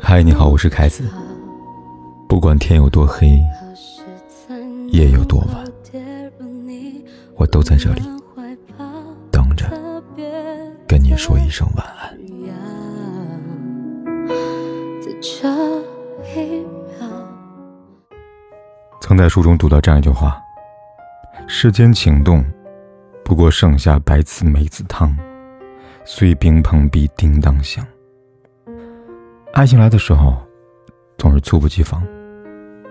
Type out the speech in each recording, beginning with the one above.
嗨，你好，我是凯子。不管天有多黑，夜有多晚，我都在这里等着跟你说一声晚安。曾在书中读到这样一句话：世间情动，不过盛夏白瓷梅子汤，碎冰碰壁叮当响。爱情来的时候，总是猝不及防，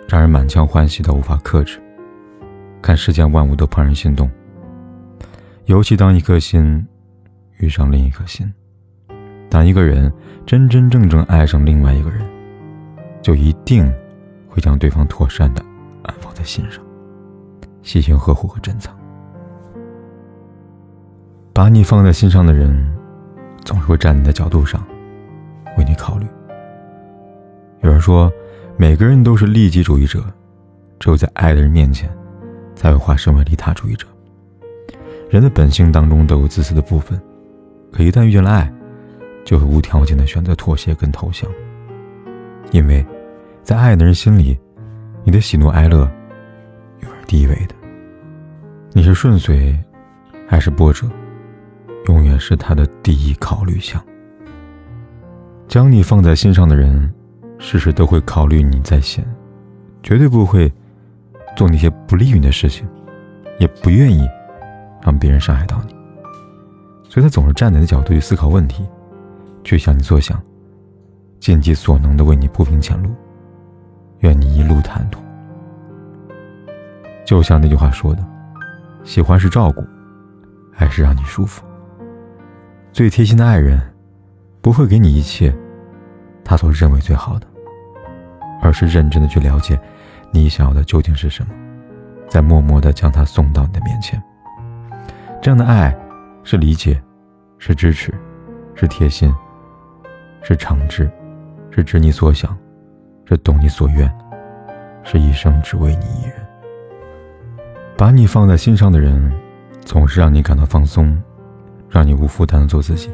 让人满腔欢喜都无法克制。看世间万物都怦然心动，尤其当一颗心遇上另一颗心，当一个人真真正正爱上另外一个人，就一定会将对方妥善的安放在心上，细心呵护和珍藏。把你放在心上的人，总是会站你的角度上，为你考虑。有人说，每个人都是利己主义者，只有在爱的人面前。才会化身为利他主义者。人的本性当中都有自私的部分，可一旦遇见了爱，就会无条件的选择妥协跟投降。因为，在爱的人心里，你的喜怒哀乐，永远第一位的。你是顺遂，还是波折，永远是他的第一考虑项。将你放在心上的人，事事都会考虑你在先，绝对不会。做那些不利于你的事情，也不愿意让别人伤害到你，所以他总是站在你的角度去思考问题，去想你所想，尽己所能的为你铺平前路，愿你一路坦途。就像那句话说的：“喜欢是照顾，爱是让你舒服。”最贴心的爱人，不会给你一切他所认为最好的，而是认真的去了解。你想要的究竟是什么？再默默的将它送到你的面前。这样的爱，是理解，是支持，是贴心，是诚挚，是知你所想，是懂你所愿，是一生只为你一人。把你放在心上的人，总是让你感到放松，让你无负担的做自己。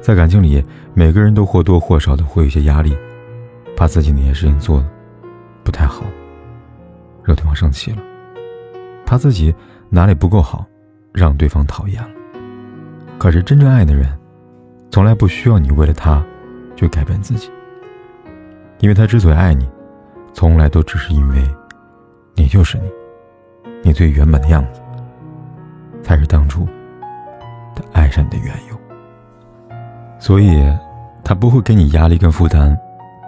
在感情里，每个人都或多或少的会有些压力，把自己那些事情做了。不太好，惹对方生气了，怕自己哪里不够好，让对方讨厌了。可是真正爱的人，从来不需要你为了他，去改变自己，因为他之所以爱你，从来都只是因为，你就是你，你最原本的样子，才是当初爱上你的缘由。所以，他不会给你压力跟负担，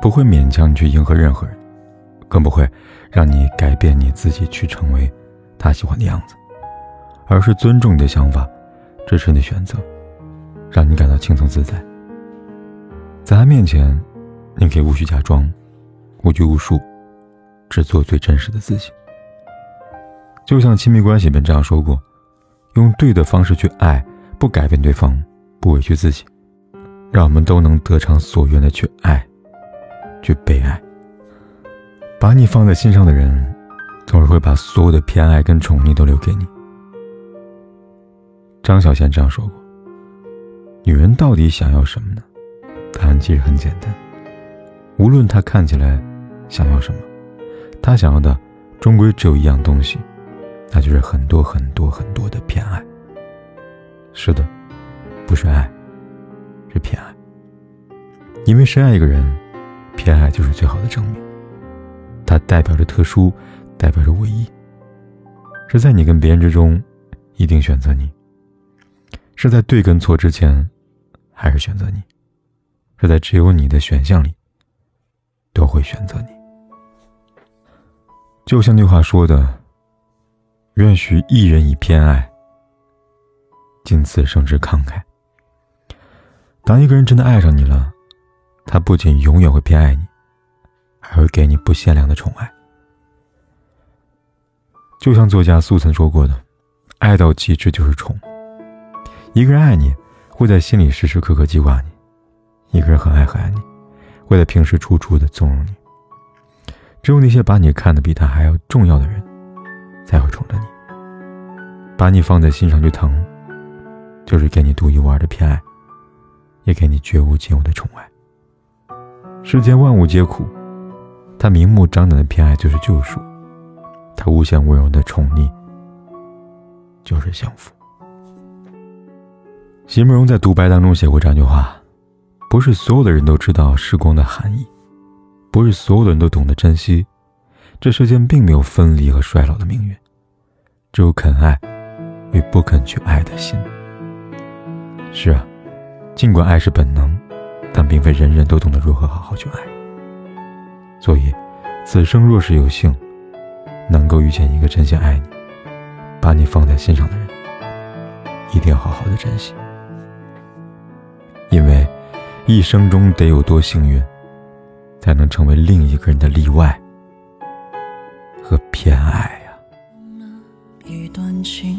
不会勉强你去迎合任何人。更不会让你改变你自己去成为他喜欢的样子，而是尊重你的想法，支持你的选择，让你感到轻松自在。在他面前，你可以无需假装，无拘无束，只做最真实的自己。就像亲密关系里面这样说过：“用对的方式去爱，不改变对方，不委屈自己，让我们都能得偿所愿的去爱，去被爱。”把你放在心上的人，总是会把所有的偏爱跟宠溺都留给你。张小娴这样说过：“女人到底想要什么呢？答案其实很简单，无论她看起来想要什么，她想要的终归只有一样东西，那就是很多很多很多的偏爱。是的，不是爱，是偏爱。因为深爱一个人，偏爱就是最好的证明。”它代表着特殊，代表着唯一。是在你跟别人之中，一定选择你；是在对跟错之前，还是选择你；是在只有你的选项里，都会选择你。就像那话说的：“愿许一人以偏爱，尽此生之慷慨。”当一个人真的爱上你了，他不仅永远会偏爱你。还会给你不限量的宠爱，就像作家苏曾说过的：“爱到极致就是宠。”一个人爱你，会在心里时时刻刻记挂你；一个人很爱很爱你，会在平时处处的纵容你。只有那些把你看得比他还要重要的人，才会宠着你，把你放在心上去疼，就是给你独一无二的偏爱，也给你绝无仅有的宠爱。世间万物皆苦，他明目张胆的偏爱就是救赎，他无限温柔的宠溺就是幸福。席慕容在独白当中写过这样一句话：“不是所有的人都知道时光的含义，不是所有的人都懂得珍惜。这世间并没有分离和衰老的命运，只有肯爱与不肯去爱的心。”是啊，尽管爱是本能，但并非人人都懂得如何好好去爱。所以，此生若是有幸，能够遇见一个真心爱你、把你放在心上的人，一定要好好的珍惜。因为，一生中得有多幸运，才能成为另一个人的例外和偏爱呀。一段情，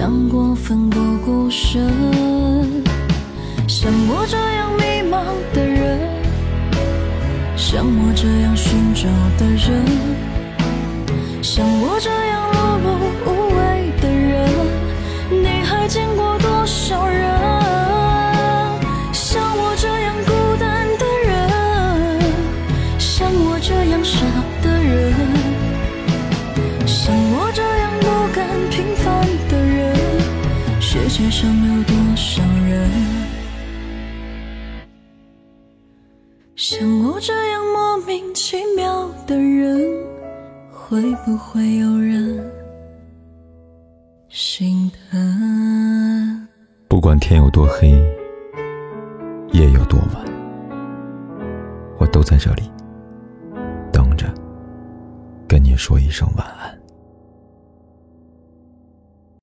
想过奋不顾身，像我这样迷茫的人，像我这样寻找的人，像我这样碌世界上有多少人像我这样莫名其妙的人？会不会有人心疼？不管天有多黑，夜有多晚，我都在这里等着，跟你说一声晚安。